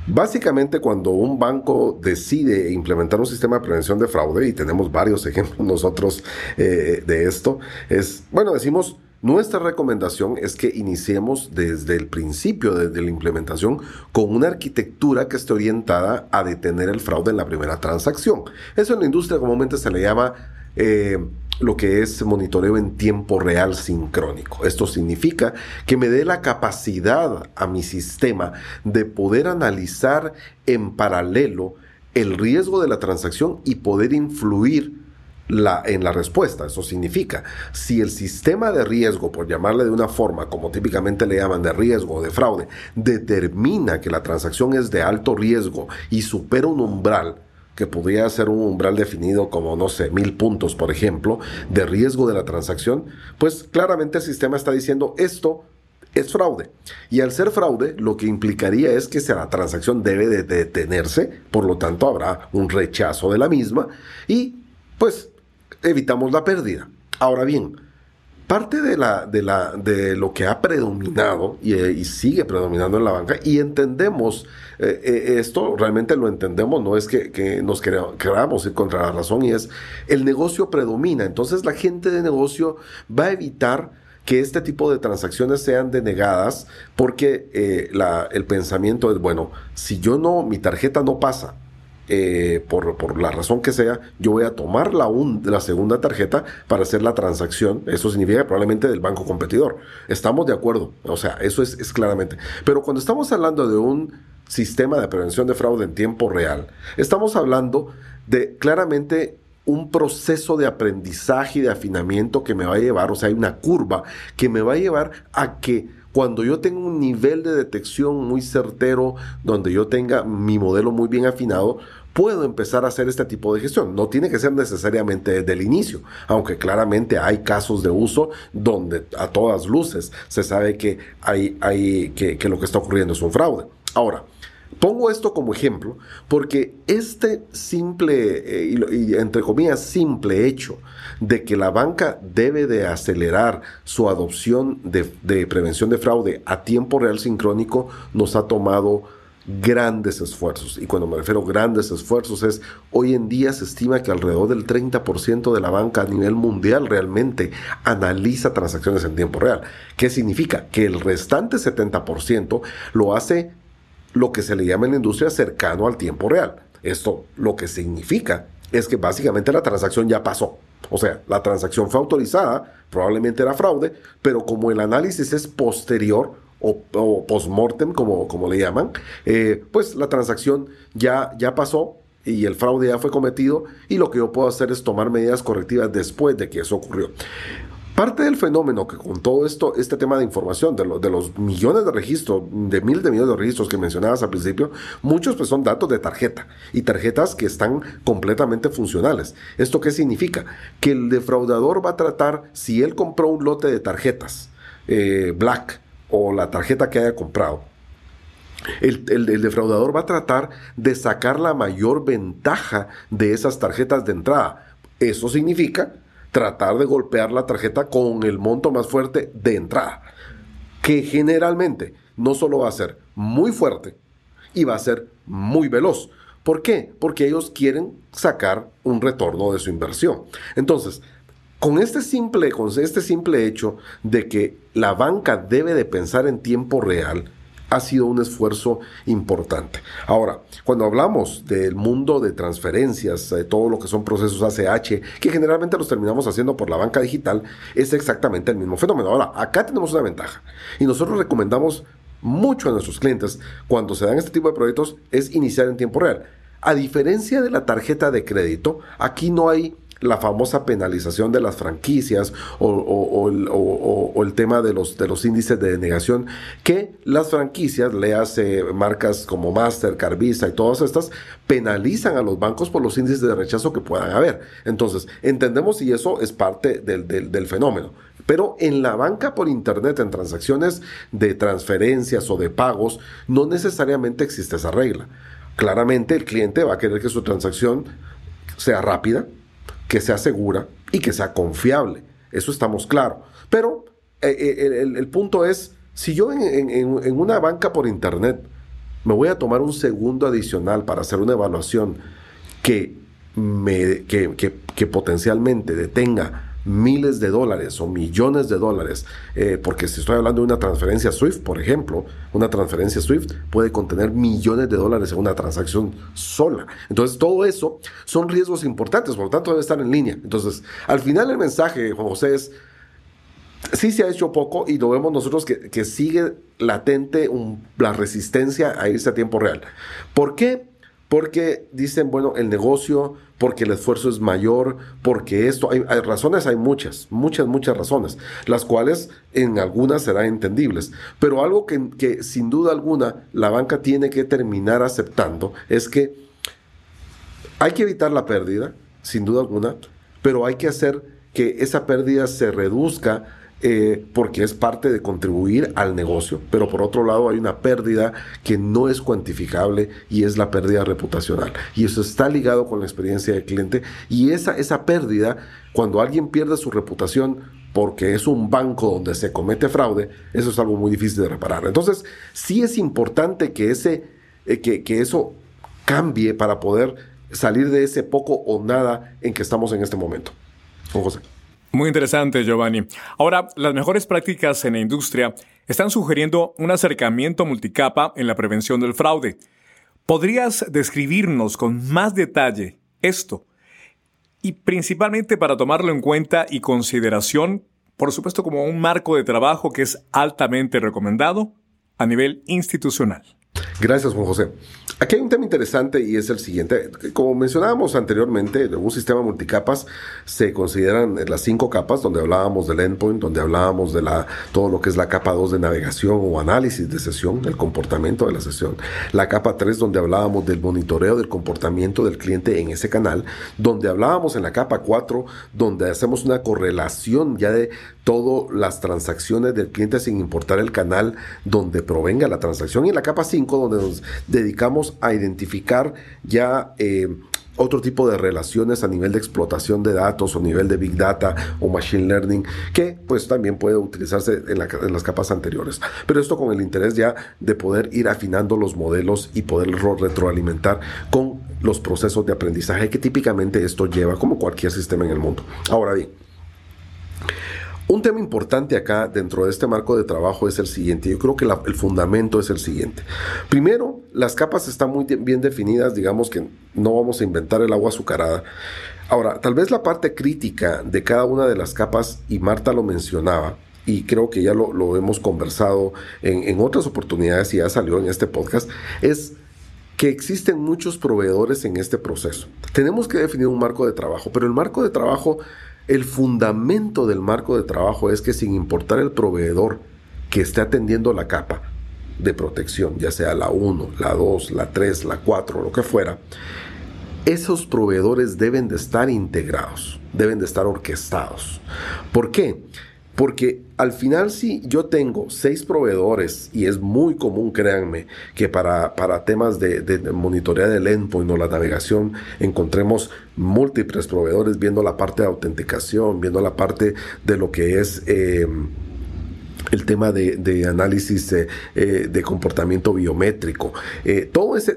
Básicamente cuando un banco decide implementar un sistema de prevención de fraude, y tenemos varios ejemplos (laughs) nosotros eh, de esto, es, bueno, decimos, nuestra recomendación es que iniciemos desde el principio de, la implementación con una arquitectura que esté orientada a detener el fraude en la primera transacción. Eso en la industria comúnmente se le llama eh, lo que es monitoreo en tiempo real sincrónico. Esto significa que me dé la capacidad a mi sistema de poder analizar en paralelo el riesgo de la transacción y poder influir en la respuesta. Eso significa, si el sistema de riesgo, por llamarle de una forma, como típicamente le llaman de riesgo o de fraude, determina que la transacción es de alto riesgo y supera un umbral, que podría ser un umbral definido como, no sé, mil puntos, por ejemplo, de riesgo de la transacción, pues claramente el sistema está diciendo esto es fraude. Y al ser fraude, lo que implicaría es que la transacción debe de detenerse, por lo tanto habrá un rechazo de la misma y pues evitamos la pérdida. Ahora bien, parte de, la, de, la, de lo que ha predominado y, sigue predominando en la banca, y entendemos eh, eh, esto, realmente lo entendemos, no es que, nos queramos ir contra la razón, y es el negocio predomina. Entonces la gente de negocio va a evitar que este tipo de transacciones sean denegadas porque eh, el pensamiento es, bueno, si yo no, mi tarjeta no pasa, eh, por, la razón que sea, yo voy a tomar la, la segunda tarjeta para hacer la transacción. Eso significa probablemente del banco competidor. Estamos de acuerdo. O sea, eso es, es claramente. Pero cuando estamos hablando de un sistema de prevención de fraude en tiempo real, estamos hablando de claramente un proceso de aprendizaje y de afinamiento que me va a llevar, o sea, hay una curva que me va a llevar a que cuando yo tenga un nivel de detección muy certero, donde yo tenga mi modelo muy bien afinado, puedo empezar a hacer este tipo de gestión. No tiene que ser necesariamente desde el inicio, aunque claramente hay casos de uso donde a todas luces se sabe que, hay, que lo que está ocurriendo es un fraude. Ahora, Pongo esto como ejemplo porque este simple, eh, y, entre comillas, simple hecho de que la banca debe de acelerar su adopción de, de prevención de fraude a tiempo real sincrónico nos ha tomado grandes esfuerzos. Y cuando me refiero a grandes esfuerzos es, hoy en día se estima que alrededor del 30% de la banca a nivel mundial realmente analiza transacciones en tiempo real. ¿Qué significa? Que el restante 70% lo hace lo que se le llama en la industria cercano al tiempo real. Esto lo que significa es que básicamente la transacción ya pasó. O sea, la transacción fue autorizada, probablemente era fraude, pero como el análisis es posterior o, post-mortem, como, como le llaman, eh, pues la transacción ya, ya pasó y el fraude ya fue cometido y lo que yo puedo hacer es tomar medidas correctivas después de que eso ocurrió. Parte del fenómeno que con todo esto, este tema de información, de, los millones de registros, de miles de millones de registros que mencionabas al principio, muchos pues son datos de tarjeta y tarjetas que están completamente funcionales. ¿Esto qué significa? Que el defraudador va a tratar, si él compró un lote de tarjetas, eh, Black, o la tarjeta que haya comprado, el, el, defraudador va a tratar de sacar la mayor ventaja de esas tarjetas de entrada. Eso significa tratar de golpear la tarjeta con el monto más fuerte de entrada, que generalmente no solo va a ser muy fuerte y va a ser muy veloz. ¿Por qué? Porque ellos quieren sacar un retorno de su inversión. Entonces, con este simple, con este simple hecho de que la banca debe de pensar en tiempo real, ha sido un esfuerzo importante. Ahora, cuando hablamos del mundo de transferencias, de todo lo que son procesos ACH, que generalmente los terminamos haciendo por la banca digital, es exactamente el mismo fenómeno. Ahora, acá tenemos una ventaja y nosotros recomendamos mucho a nuestros clientes cuando se dan este tipo de proyectos es iniciar en tiempo real. A diferencia de la tarjeta de crédito, aquí no hay la famosa penalización de las franquicias o, el tema de los, de los índices de denegación, que las franquicias, le hace marcas como Mastercard, Visa y todas estas, penalizan a los bancos por los índices de rechazo que puedan haber. Entonces, entendemos si eso es parte del, del fenómeno. Pero en la banca por Internet, en transacciones de transferencias o de pagos, no necesariamente existe esa regla. Claramente el cliente va a querer que su transacción sea rápida, que sea segura y que sea confiable. Eso estamos claros. Pero eh, eh, el, punto es, si yo en, una banca por internet me voy a tomar un segundo adicional para hacer una evaluación que, me, que, que potencialmente detenga miles de dólares o millones de dólares, eh, porque si estoy hablando de una transferencia SWIFT, por ejemplo, una transferencia SWIFT puede contener millones de dólares en una transacción sola. Entonces, todo eso son riesgos importantes, por lo tanto debe estar en línea. Entonces, al final el mensaje, Juan José, es, sí se ha hecho poco y lo vemos nosotros que, sigue latente la resistencia a irse a tiempo real. ¿Por qué? Porque dicen, bueno, el negocio porque el esfuerzo es mayor, porque esto, hay, razones, hay muchas, muchas, muchas razones, las cuales en algunas serán entendibles, pero algo que, que sin duda alguna la banca tiene que terminar aceptando es que hay que evitar la pérdida, sin duda alguna, pero hay que hacer que esa pérdida se reduzca eh, porque es parte de contribuir al negocio, pero por otro lado hay una pérdida que no es cuantificable y es la pérdida reputacional. Y eso está ligado con la experiencia del cliente y esa, esa pérdida, cuando alguien pierde su reputación, porque es un banco donde se comete fraude, eso es algo muy difícil de reparar. Entonces, sí es importante que, ese, eh, que, que eso cambie para poder salir de ese poco o nada en que estamos en este momento. José. Muy interesante, Giovanni. Ahora, las mejores prácticas en la industria están sugiriendo un acercamiento multicapa en la prevención del fraude. ¿Podrías describirnos con más detalle esto? Y principalmente para tomarlo en cuenta y consideración, por supuesto como un marco de trabajo que es altamente recomendado a nivel institucional. Gracias, Juan José. Aquí hay un tema interesante y es el siguiente. Como mencionábamos anteriormente, en un sistema multicapas se consideran las cinco capas, donde hablábamos del endpoint, donde hablábamos de la, todo lo que es la capa 2 de navegación o análisis de sesión, el comportamiento de la sesión. La capa 3, donde hablábamos del monitoreo del comportamiento del cliente en ese canal. Donde hablábamos en la capa 4, donde hacemos una correlación ya de todas las transacciones del cliente sin importar el canal donde provenga la transacción. Y en la capa 5, donde nos dedicamos a identificar ya eh, otro tipo de relaciones a nivel de explotación de datos o nivel de big data o machine learning que pues también puede utilizarse en, en, las capas anteriores. Pero esto con el interés ya de poder ir afinando los modelos y poder retroalimentar con los procesos de aprendizaje que típicamente esto lleva como cualquier sistema en el mundo. Ahora bien, un tema importante acá dentro de este marco de trabajo es el siguiente. Yo creo que el fundamento es el siguiente. Primero, las capas están muy bien definidas, digamos que no vamos a inventar el agua azucarada. Ahora, tal vez la parte crítica de cada una de las capas, y Marta lo mencionaba, y creo que ya lo, hemos conversado en, en otras oportunidades y ya salió en este podcast, es que existen muchos proveedores en este proceso. Tenemos que definir un marco de trabajo, pero el marco de trabajo el fundamento del marco de trabajo es que sin importar el proveedor que esté atendiendo la capa de protección, ya sea la 1, la 2, la 3, la 4, lo que fuera, esos proveedores deben de estar integrados, deben de estar orquestados. ¿Por qué? Porque al final si yo tengo seis proveedores, y es muy común, créanme, que para, para temas de, de, monitorear el endpoint o la navegación encontremos múltiples proveedores viendo la parte de autenticación, viendo la parte de lo que es... Eh, el tema de, análisis eh, de, comportamiento biométrico. Eh, todos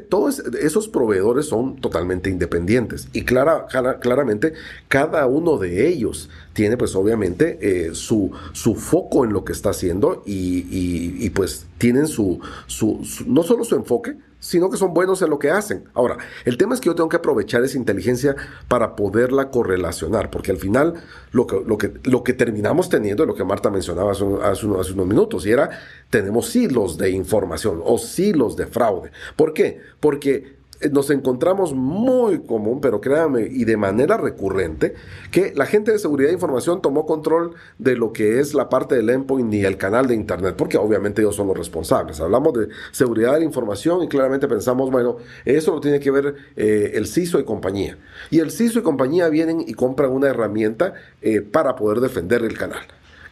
esos proveedores son totalmente independientes y clara, claramente cada uno de ellos tiene pues obviamente eh, su, su foco en lo que está haciendo y, pues tienen su, su, no solo su enfoque, sino que son buenos en lo que hacen. Ahora, el tema es que yo tengo que aprovechar esa inteligencia para poderla correlacionar, porque al final lo que, lo que, lo que terminamos teniendo, lo que Marta mencionaba hace, unos, minutos, y era, tenemos hilos de información o hilos de fraude. ¿Por qué? Porque nos encontramos muy común, pero créanme, y de manera recurrente, que la gente de seguridad de información tomó control de lo que es la parte del endpoint y el canal de Internet, porque obviamente ellos son los responsables. Hablamos de seguridad de la información y claramente pensamos, bueno, eso lo tiene que ver eh, el CISO y compañía. Y el CISO y compañía vienen y compran una herramienta eh, para poder defender el canal.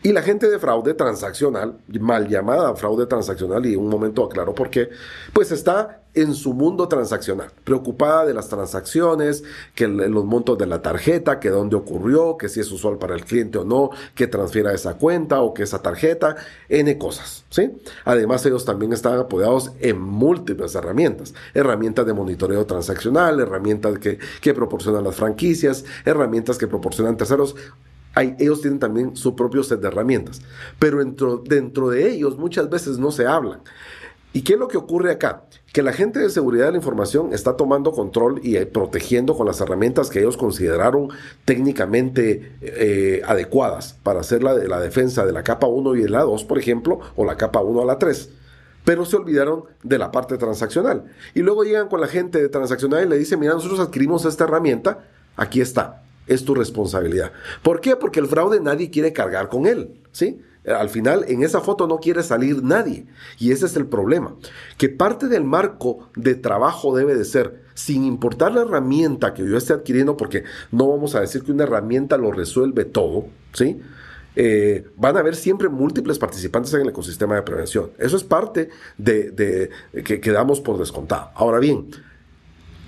Y la gente de fraude transaccional, mal llamada fraude transaccional, y un momento aclaro por qué, pues está en su mundo transaccional, preocupada de las transacciones, que los montos de la tarjeta, que dónde ocurrió, que si es usual para el cliente o no, que transfiera esa cuenta o que esa tarjeta, N cosas, ¿sí? Además, ellos también están apoyados en múltiples herramientas, herramientas de monitoreo transaccional, herramientas que, que proporcionan las franquicias, herramientas que proporcionan terceros, ellos tienen también su propio set de herramientas. Pero dentro, dentro de ellos muchas veces no se hablan. ¿Y qué es lo que ocurre acá? Que la gente de seguridad de la información está tomando control y eh, protegiendo con las herramientas que ellos consideraron técnicamente eh, adecuadas para hacer la, la defensa de la capa 1 y de la 2, por ejemplo, o la capa 1 a la 3 pero se olvidaron de la parte transaccional. Y luego llegan con la gente de transaccional y le dicen, mira, nosotros adquirimos esta herramienta, aquí está, es tu responsabilidad. ¿Por qué? Porque el fraude nadie quiere cargar con él, ¿sí? Al final, en esa foto no quiere salir nadie. Y ese es el problema. Que parte del marco de trabajo debe de ser, sin importar la herramienta que yo esté adquiriendo, porque no vamos a decir que una herramienta lo resuelve todo, ¿sí? Eh, van a haber siempre múltiples participantes en el ecosistema de prevención. Eso es parte de, que, que damos por descontado. Ahora bien,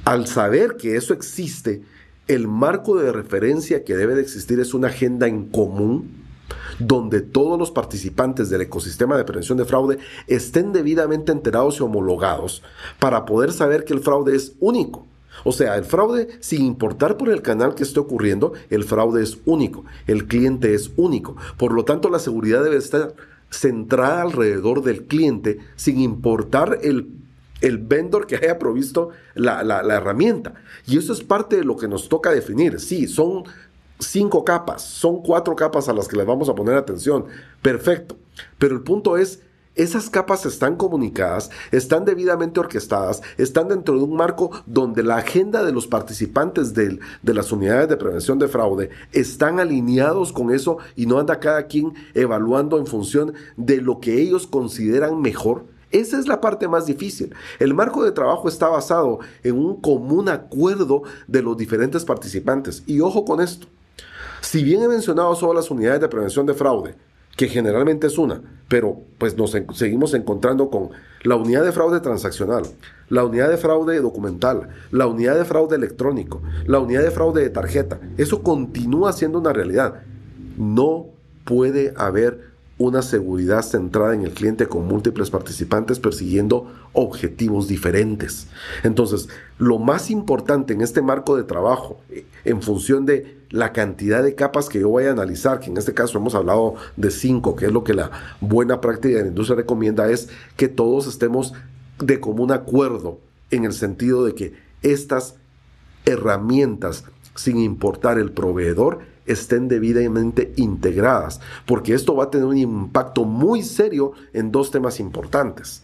al saber que eso existe, el marco de referencia que debe de existir es una agenda en común donde todos los participantes del ecosistema de prevención de fraude estén debidamente enterados y homologados para poder saber que el fraude es único. O sea, el fraude, sin importar por el canal que esté ocurriendo, el fraude es único, el cliente es único. Por lo tanto, la seguridad debe estar centrada alrededor del cliente, sin importar el el vendor que haya provisto la, la, herramienta. Y eso es parte de lo que nos toca definir. Sí, son cinco capas, son cuatro capas a las que les vamos a poner atención. Perfecto. Pero el punto es, esas capas están comunicadas, están debidamente orquestadas, están dentro de un marco donde la agenda de los participantes de las unidades de prevención de fraude están alineados con eso y no anda cada quien evaluando en función de lo que ellos consideran mejor. Esa es la parte más difícil. El marco de trabajo está basado en un común acuerdo de los diferentes participantes. Y ojo con esto. Si bien he mencionado solo las unidades de prevención de fraude, que generalmente es una, pero pues nos seguimos encontrando con la unidad de fraude transaccional, la unidad de fraude documental, la unidad de fraude electrónico, la unidad de fraude de tarjeta. Eso continúa siendo una realidad. No puede haber una seguridad centrada en el cliente con múltiples participantes persiguiendo objetivos diferentes. Entonces, lo más importante en este marco de trabajo, eh, en función de la cantidad de capas que yo voy a analizar, que en este caso hemos hablado de cinco, que es lo que la buena práctica de la industria recomienda, es que todos estemos de común acuerdo en el sentido de que estas herramientas, sin importar el proveedor, estén debidamente integradas, porque esto va a tener un impacto muy serio en dos temas importantes.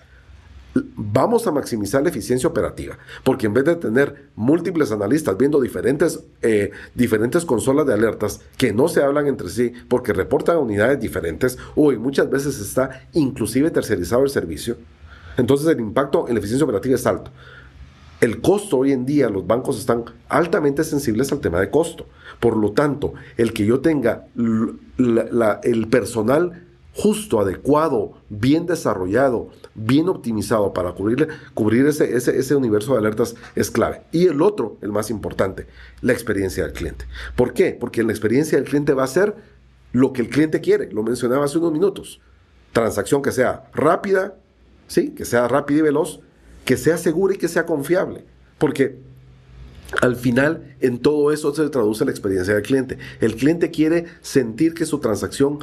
Vamos a maximizar la eficiencia operativa, porque en vez de tener múltiples analistas viendo diferentes, eh, diferentes consolas de alertas que no se hablan entre sí porque reportan unidades diferentes o muchas veces está inclusive tercerizado el servicio, entonces el impacto en la eficiencia operativa es alto. El costo hoy en día, los bancos están altamente sensibles al tema de costo. Por lo tanto, el que yo tenga el personal justo, adecuado, bien desarrollado, bien optimizado para cubrir, ese, ese, universo de alertas es clave. Y el otro, el más importante, la experiencia del cliente. ¿Por qué? Porque la experiencia del cliente va a ser lo que el cliente quiere. Lo mencionaba hace unos minutos. Transacción que sea rápida, ¿sí? que sea rápida y veloz, que sea segura y que sea confiable. Porque al final en todo eso se traduce la experiencia del cliente. El cliente quiere sentir que su transacción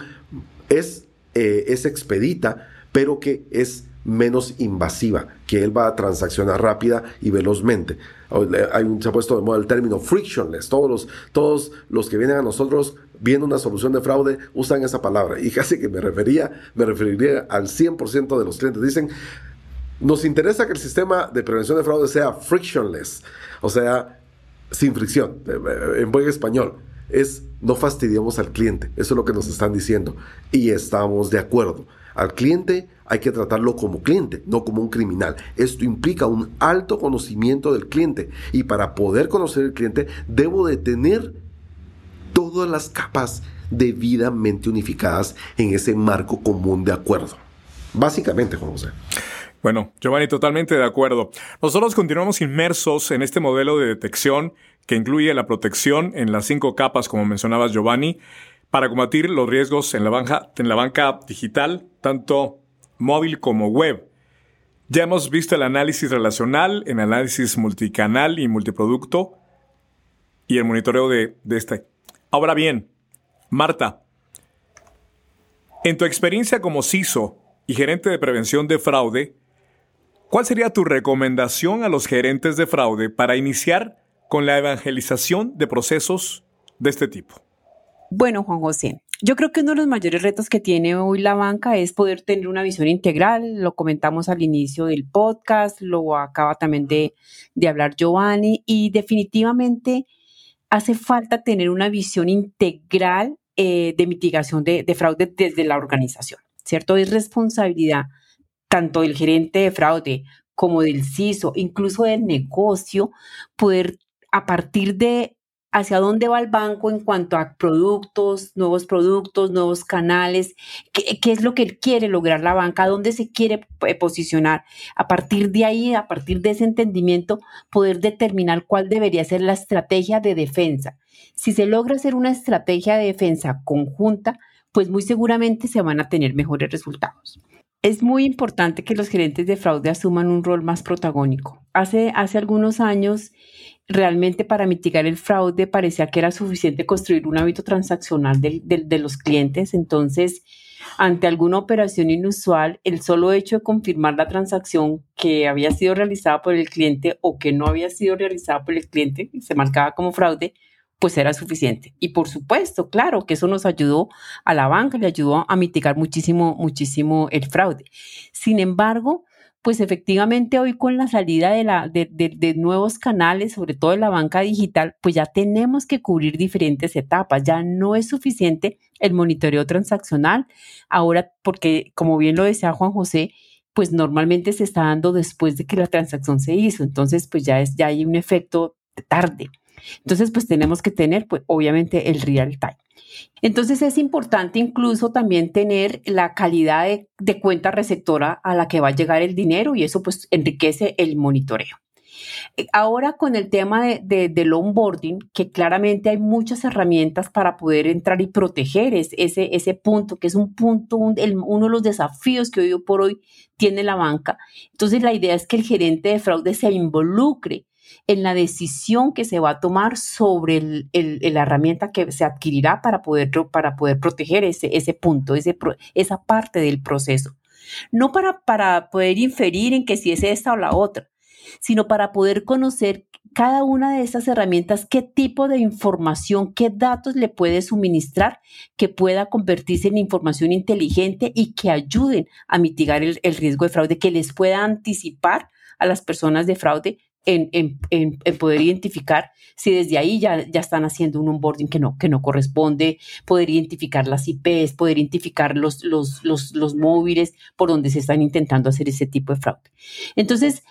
es, eh, es expedita, pero que es menos invasiva, que él va a transaccionar rápida y velozmente. Hay un, se ha puesto de moda el término frictionless. Todos los, todos los que vienen a nosotros viendo una solución de fraude usan esa palabra. Y (laughs) casi que me refería, me referiría al 100% de los clientes. Dicen, nos interesa que el sistema de prevención de fraude sea frictionless, o sea, sin fricción, eh, eh, en buen español. Es no fastidiemos al cliente, eso es lo que nos están diciendo. Y estamos de acuerdo. Al cliente hay que tratarlo como cliente, no como un criminal. Esto implica un alto conocimiento del cliente. Y para poder conocer al cliente, debo de tener todas las capas debidamente unificadas en ese marco común de acuerdo. Básicamente, José. Bueno, Giovanni, totalmente de acuerdo. Nosotros continuamos inmersos en este modelo de detección que incluye la protección en las cinco capas, como mencionabas, Giovanni, para combatir los riesgos en la, banca, en la banca digital, tanto móvil como web. Ya hemos visto el análisis relacional, el análisis multicanal y multiproducto y el monitoreo de, de este. Ahora bien, Marta, en tu experiencia como CISO y gerente de prevención de fraude, ¿cuál sería tu recomendación a los gerentes de fraude para iniciar con la evangelización de procesos de este tipo? Bueno, Juan José, yo creo que uno de los mayores retos que tiene hoy la banca es poder tener una visión integral. Lo comentamos al inicio del podcast, lo acaba también de, hablar Giovanni, y definitivamente hace falta tener una visión integral eh, de mitigación de, de fraude desde la organización, ¿cierto? Es responsabilidad tanto del gerente de fraude como del CISO, incluso del negocio, poder a partir de hacia dónde va el banco en cuanto a productos, nuevos productos, nuevos canales, qué, es lo que quiere lograr la banca, dónde se quiere eh, posicionar. A partir de ahí, a partir de ese entendimiento, poder determinar cuál debería ser la estrategia de defensa. Si se logra hacer una estrategia de defensa conjunta, pues muy seguramente se van a tener mejores resultados. Es muy importante que los gerentes de fraude asuman un rol más protagónico. Hace, hace algunos años realmente para mitigar el fraude parecía que era suficiente construir un hábito transaccional de, los clientes. Entonces, ante alguna operación inusual, el solo hecho de confirmar la transacción que había sido realizada por el cliente o que no había sido realizada por el cliente, se marcaba como fraude, pues era suficiente. Y por supuesto, claro, que eso nos ayudó a la banca, le ayudó a mitigar muchísimo, muchísimo el fraude. Sin embargo, pues efectivamente hoy con la salida de, la, de, nuevos canales, sobre todo de la banca digital, pues ya tenemos que cubrir diferentes etapas. Ya no es suficiente el monitoreo transaccional. Ahora, porque como bien lo decía Juan José, pues normalmente se está dando después de que la transacción se hizo. Entonces, pues ya, es, ya hay un efecto tarde. Entonces, pues tenemos que tener, pues obviamente, el real time. Entonces es importante incluso también tener la calidad de, cuenta receptora a la que va a llegar el dinero y eso pues enriquece el monitoreo. Eh, ahora con el tema de, del onboarding, que claramente hay muchas herramientas para poder entrar y proteger ese, ese punto, que es un punto, uno de los desafíos que hoy por hoy tiene la banca. Entonces la idea es que el gerente de fraude se involucre en la decisión que se va a tomar sobre la herramienta que se adquirirá para poder, para poder proteger ese, ese punto, ese, esa parte del proceso. No para, para poder inferir en que si es esta o la otra, sino para poder conocer cada una de estas herramientas, qué tipo de información, qué datos le puede suministrar que pueda convertirse en información inteligente y que ayuden a mitigar el, el riesgo de fraude, que les pueda anticipar a las personas de fraude en, poder identificar si desde ahí ya, ya están haciendo un onboarding que no, que no corresponde, poder identificar las IPs, poder identificar los, los, los, móviles por donde se están intentando hacer ese tipo de fraude. Entonces,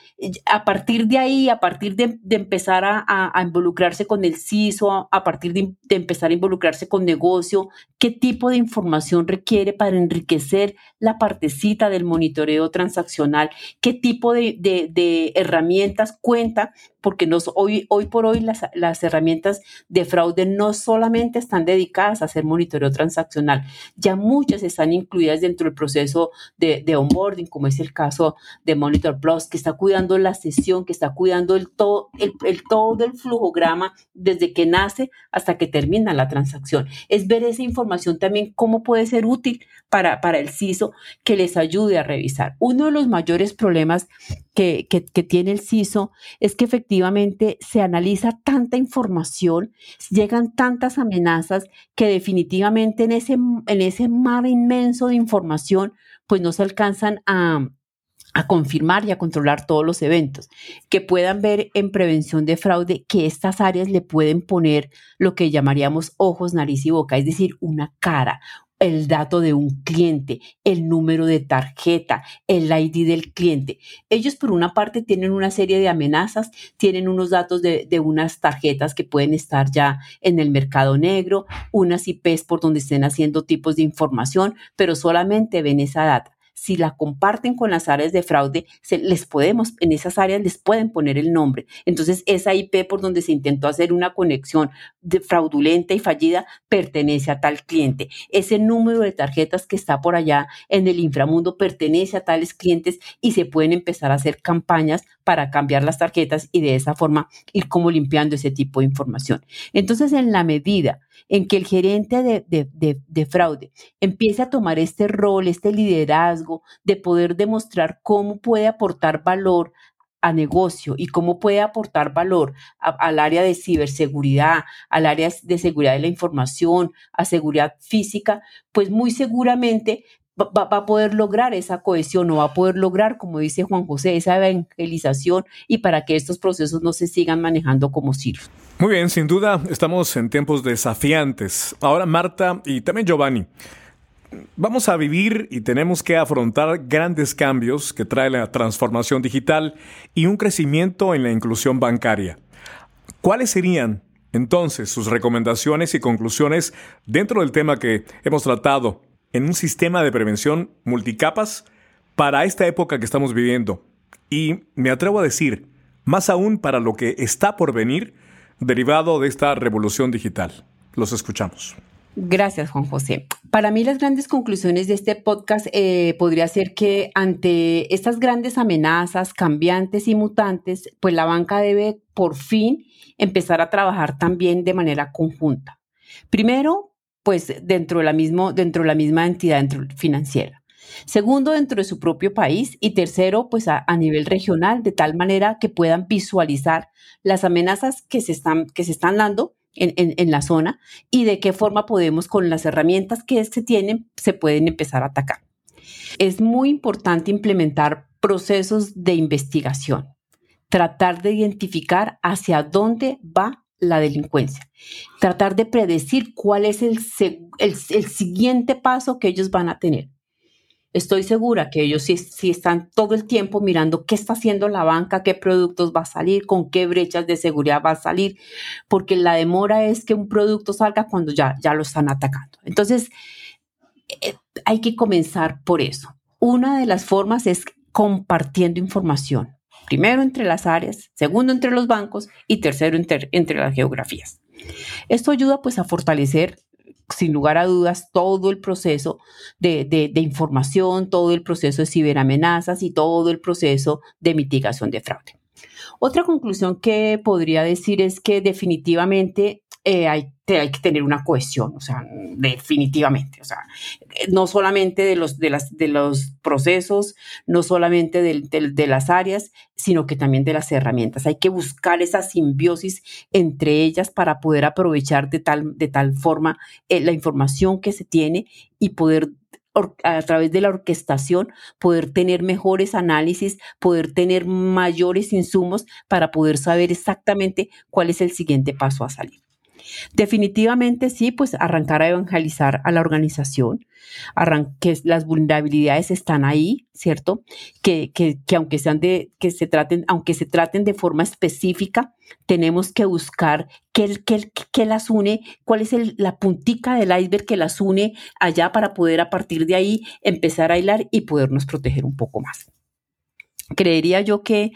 a partir de ahí, a partir de, empezar a, involucrarse con el CISO, a partir de, empezar a involucrarse con negocio, qué tipo de información requiere para enriquecer la partecita del monitoreo transaccional, qué tipo de, herramientas cuenta porque nos, hoy, por hoy las, las, herramientas de fraude no solamente están dedicadas a hacer monitoreo transaccional, ya muchas están incluidas dentro del proceso de, de onboarding, como es el caso de Monitor Plus, que está cuidando la sesión, que está cuidando el todo, el, el todo el flujograma desde que nace hasta que termina la transacción. Es ver esa información también cómo puede ser útil para, para el CISO que les ayude a revisar. Uno de los mayores problemas que, que, que tiene el CISO es que efectivamente se analiza tanta información, llegan tantas amenazas que definitivamente en ese, en ese mar inmenso de información, pues no se alcanzan a, a confirmar y a controlar todos los eventos, que puedan ver en prevención de fraude que estas áreas le pueden poner lo que llamaríamos ojos, nariz y boca, es decir, una cara, el dato de un cliente, el número de tarjeta, el ID del cliente. Ellos por una parte tienen una serie de amenazas, tienen unos datos de, unas tarjetas que pueden estar ya en el mercado negro, unas IPs por donde estén haciendo tipos de información, pero solamente ven esa data si la comparten con las áreas de fraude, se, les podemos, en esas áreas les pueden poner el nombre. Entonces, esa IP por donde se intentó hacer una conexión fraudulenta y fallida pertenece a tal cliente. Ese número de tarjetas que está por allá en el inframundo pertenece a tales clientes y se pueden empezar a hacer campañas para cambiar las tarjetas y de esa forma ir como limpiando ese tipo de información. Entonces, en la medida en que el gerente de, fraude empiece a tomar este rol, este liderazgo de poder demostrar cómo puede aportar valor a negocio y cómo puede aportar valor al área de ciberseguridad, al área de seguridad de la información, a seguridad física, pues muy seguramente va, a poder lograr esa cohesión o va a poder lograr, como dice Juan José, esa evangelización y para que estos procesos no se sigan manejando como circos. Muy bien, sin duda estamos en tiempos desafiantes. Ahora Marta y también Giovanni. Vamos a vivir y tenemos que afrontar grandes cambios que trae la transformación digital y un crecimiento en la inclusión bancaria. ¿Cuáles serían entonces sus recomendaciones y conclusiones dentro del tema que hemos tratado en un sistema de prevención multicapas para esta época que estamos viviendo? Y me atrevo a decir, más aún para lo que está por venir derivado de esta revolución digital. Los escuchamos. Gracias, Juan José. Para mí las grandes conclusiones de este podcast eh, podría ser que ante estas grandes amenazas cambiantes y mutantes, pues la banca debe por fin empezar a trabajar también de manera conjunta. Primero, pues dentro de la, mismo, dentro de la misma entidad financiera. Segundo, dentro de su propio país. Y tercero, pues a, a, nivel regional, de tal manera que puedan visualizar las amenazas que se están, que se están dando en, la zona y de qué forma podemos, con las herramientas que se tienen, se pueden empezar a atacar. Es muy importante implementar procesos de investigación, tratar de identificar hacia dónde va la delincuencia, tratar de predecir cuál es el, el siguiente paso que ellos van a tener Estoy segura que ellos sí, están todo el tiempo mirando qué está haciendo la banca, qué productos va a salir, con qué brechas de seguridad va a salir, porque la demora es que un producto salga cuando ya, ya lo están atacando. Entonces, eh, hay que comenzar por eso. Una de las formas es compartiendo información. Primero entre las áreas, segundo entre los bancos y tercero entre, entre las geografías. Esto ayuda pues a fortalecer sin lugar a dudas, todo el proceso de, información, todo el proceso de ciberamenazas y todo el proceso de mitigación de fraude. Otra conclusión que podría decir es que definitivamente eh, hay, que tener una cohesión, o sea, definitivamente, o sea, no solamente de los, de las, de los procesos, no solamente de, las áreas, sino que también de las herramientas. Hay que buscar esa simbiosis entre ellas para poder aprovechar de tal, de tal forma eh, la información que se tiene y poder a través de la orquestación, poder tener mejores análisis, poder tener mayores insumos para poder saber exactamente cuál es el siguiente paso a salir. Definitivamente sí, pues arrancar a evangelizar a la organización, que las vulnerabilidades están ahí, ¿cierto? Que, que, aunque sean de, que se traten, aunque se traten de forma específica, tenemos que buscar qué, qué, qué las une, cuál es la puntica del iceberg que las une allá para poder a partir de ahí empezar a hilar y podernos proteger un poco más creería yo que,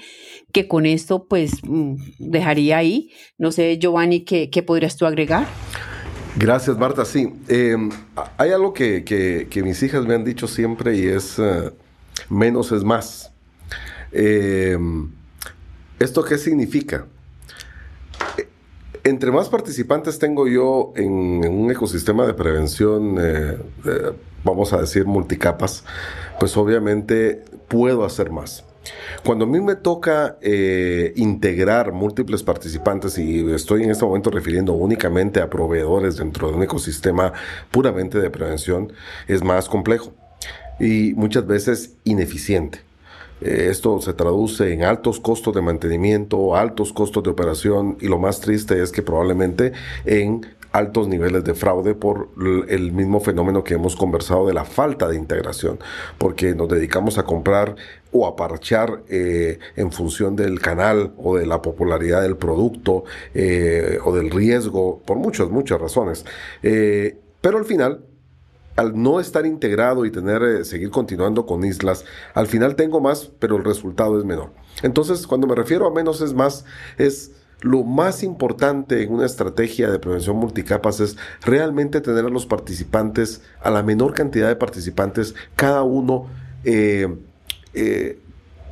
que con esto pues mm, dejaría ahí. No sé, Giovanni, ¿qué, qué podrías tú agregar? Gracias, Marta. Sí, em, hay algo que, que, mis hijas me han dicho siempre y es eh, menos es más. Em, ¿Esto qué significa? Eh, entre más participantes tengo yo en, un ecosistema de prevención, eh, vamos a decir multicapas, pues obviamente puedo hacer más. Cuando a mí me toca eh, integrar múltiples participantes y estoy en este momento refiriendo únicamente a proveedores dentro de un ecosistema puramente de prevención, es más complejo y muchas veces ineficiente. Eh, esto se traduce en altos costos de mantenimiento, altos costos de operación y lo más triste es que probablemente en altos niveles de fraude por el mismo fenómeno que hemos conversado de la falta de integración, porque nos dedicamos a comprar o a parchar eh, en función del canal o de la popularidad del producto eh, o del riesgo, por muchas, muchas razones. Eh, pero al final, al no estar integrado y tener, seguir continuando con islas, al final tengo más, pero el resultado es menor. Entonces, cuando me refiero a menos es más, es lo más importante en una estrategia de prevención multicapas es realmente tener a los participantes, a la menor cantidad de participantes, cada uno eh, eh,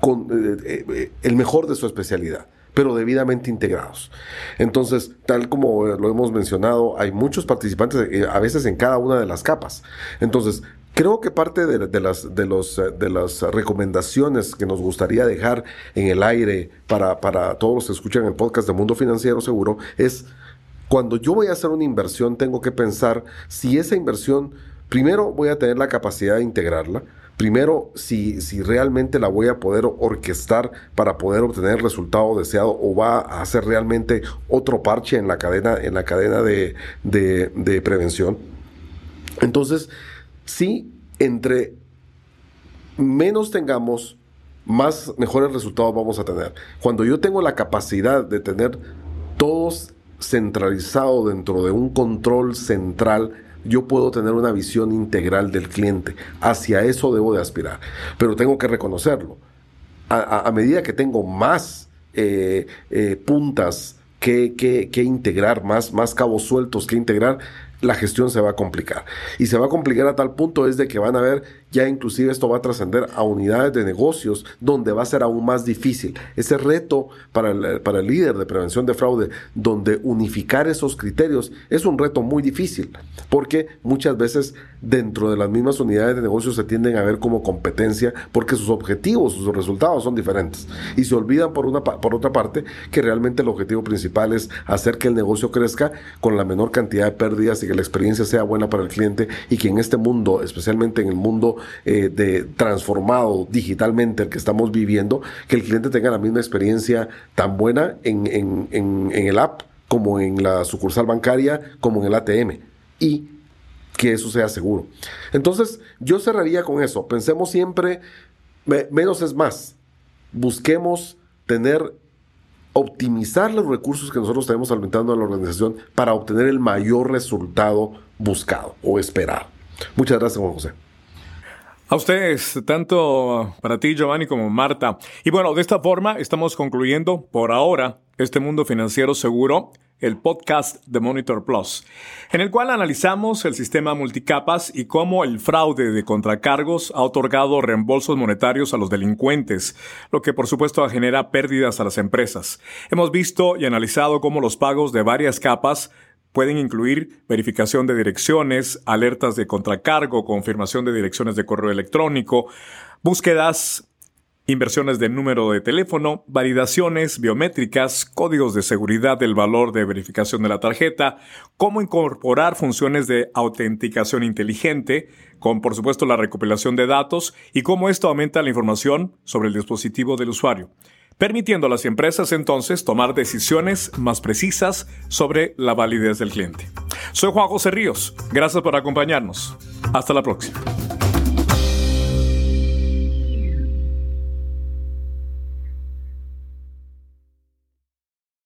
con eh, el mejor de su especialidad pero debidamente integrados. Entonces, tal como lo hemos mencionado, hay muchos participantes, a veces en cada una de las capas. Entonces, Creo que parte de, las, de, los, de las recomendaciones que nos gustaría dejar en el aire para, para todos los que escuchan el podcast de Mundo Financiero Seguro es cuando yo voy a hacer una inversión tengo que pensar si esa inversión, primero voy a tener la capacidad de integrarla, primero si, si realmente la voy a poder orquestar para poder obtener el resultado deseado o va a hacer realmente otro parche en la cadena, en la cadena de, de prevención. Entonces, si entre menos tengamos, más mejores resultados vamos a tener. Cuando yo tengo la capacidad de tener todos centralizado dentro de un control central, yo puedo tener una visión integral del cliente. Hacia eso debo de aspirar. Pero tengo que reconocerlo. A, medida que tengo más eh, eh, puntas que, que, integrar, más, más cabos sueltos que integrar, la gestión se va a complicar. Y se va a complicar a tal punto es de que van a ver, ya inclusive esto va a trascender a unidades de negocios donde va a ser aún más difícil. Ese reto para el, para el líder de prevención de fraude, donde unificar esos criterios es un reto muy difícil, porque muchas veces dentro de las mismas unidades de negocios se tienden a ver como competencia porque sus objetivos, sus resultados son diferentes. Y se olvidan por, una, por otra parte que realmente el objetivo principal es hacer que el negocio crezca con la menor cantidad de pérdidas y que la experiencia sea buena para el cliente y que en este mundo, especialmente en el mundo eh, de transformado digitalmente el que estamos viviendo, que el cliente tenga la misma experiencia tan buena en, en, en, el app como en la sucursal bancaria, como en el ATM. Y que eso sea seguro. Entonces, yo cerraría con eso. Pensemos siempre, menos es más. Busquemos tener optimizar los recursos que nosotros tenemos alimentando a la organización para obtener el mayor resultado buscado o esperado. Muchas gracias, Juan José. A ustedes, tanto para ti, Giovanni, como Marta. Y bueno, de esta forma estamos concluyendo por ahora este mundo financiero seguro el podcast de Monitor Plus, en el cual analizamos el sistema multicapas y cómo el fraude de contracargos ha otorgado reembolsos monetarios a los delincuentes, lo que por supuesto genera pérdidas a las empresas. Hemos visto y analizado cómo los pagos de varias capas pueden incluir verificación de direcciones, alertas de contracargo, confirmación de direcciones de correo electrónico, búsquedas inversiones de número de teléfono, validaciones biométricas, códigos de seguridad del valor de verificación de la tarjeta, cómo incorporar funciones de autenticación inteligente, con por supuesto la recopilación de datos y cómo esto aumenta la información sobre el dispositivo del usuario, permitiendo a las empresas entonces tomar decisiones más precisas sobre la validez del cliente. Soy Juan José Ríos, gracias por acompañarnos. Hasta la próxima.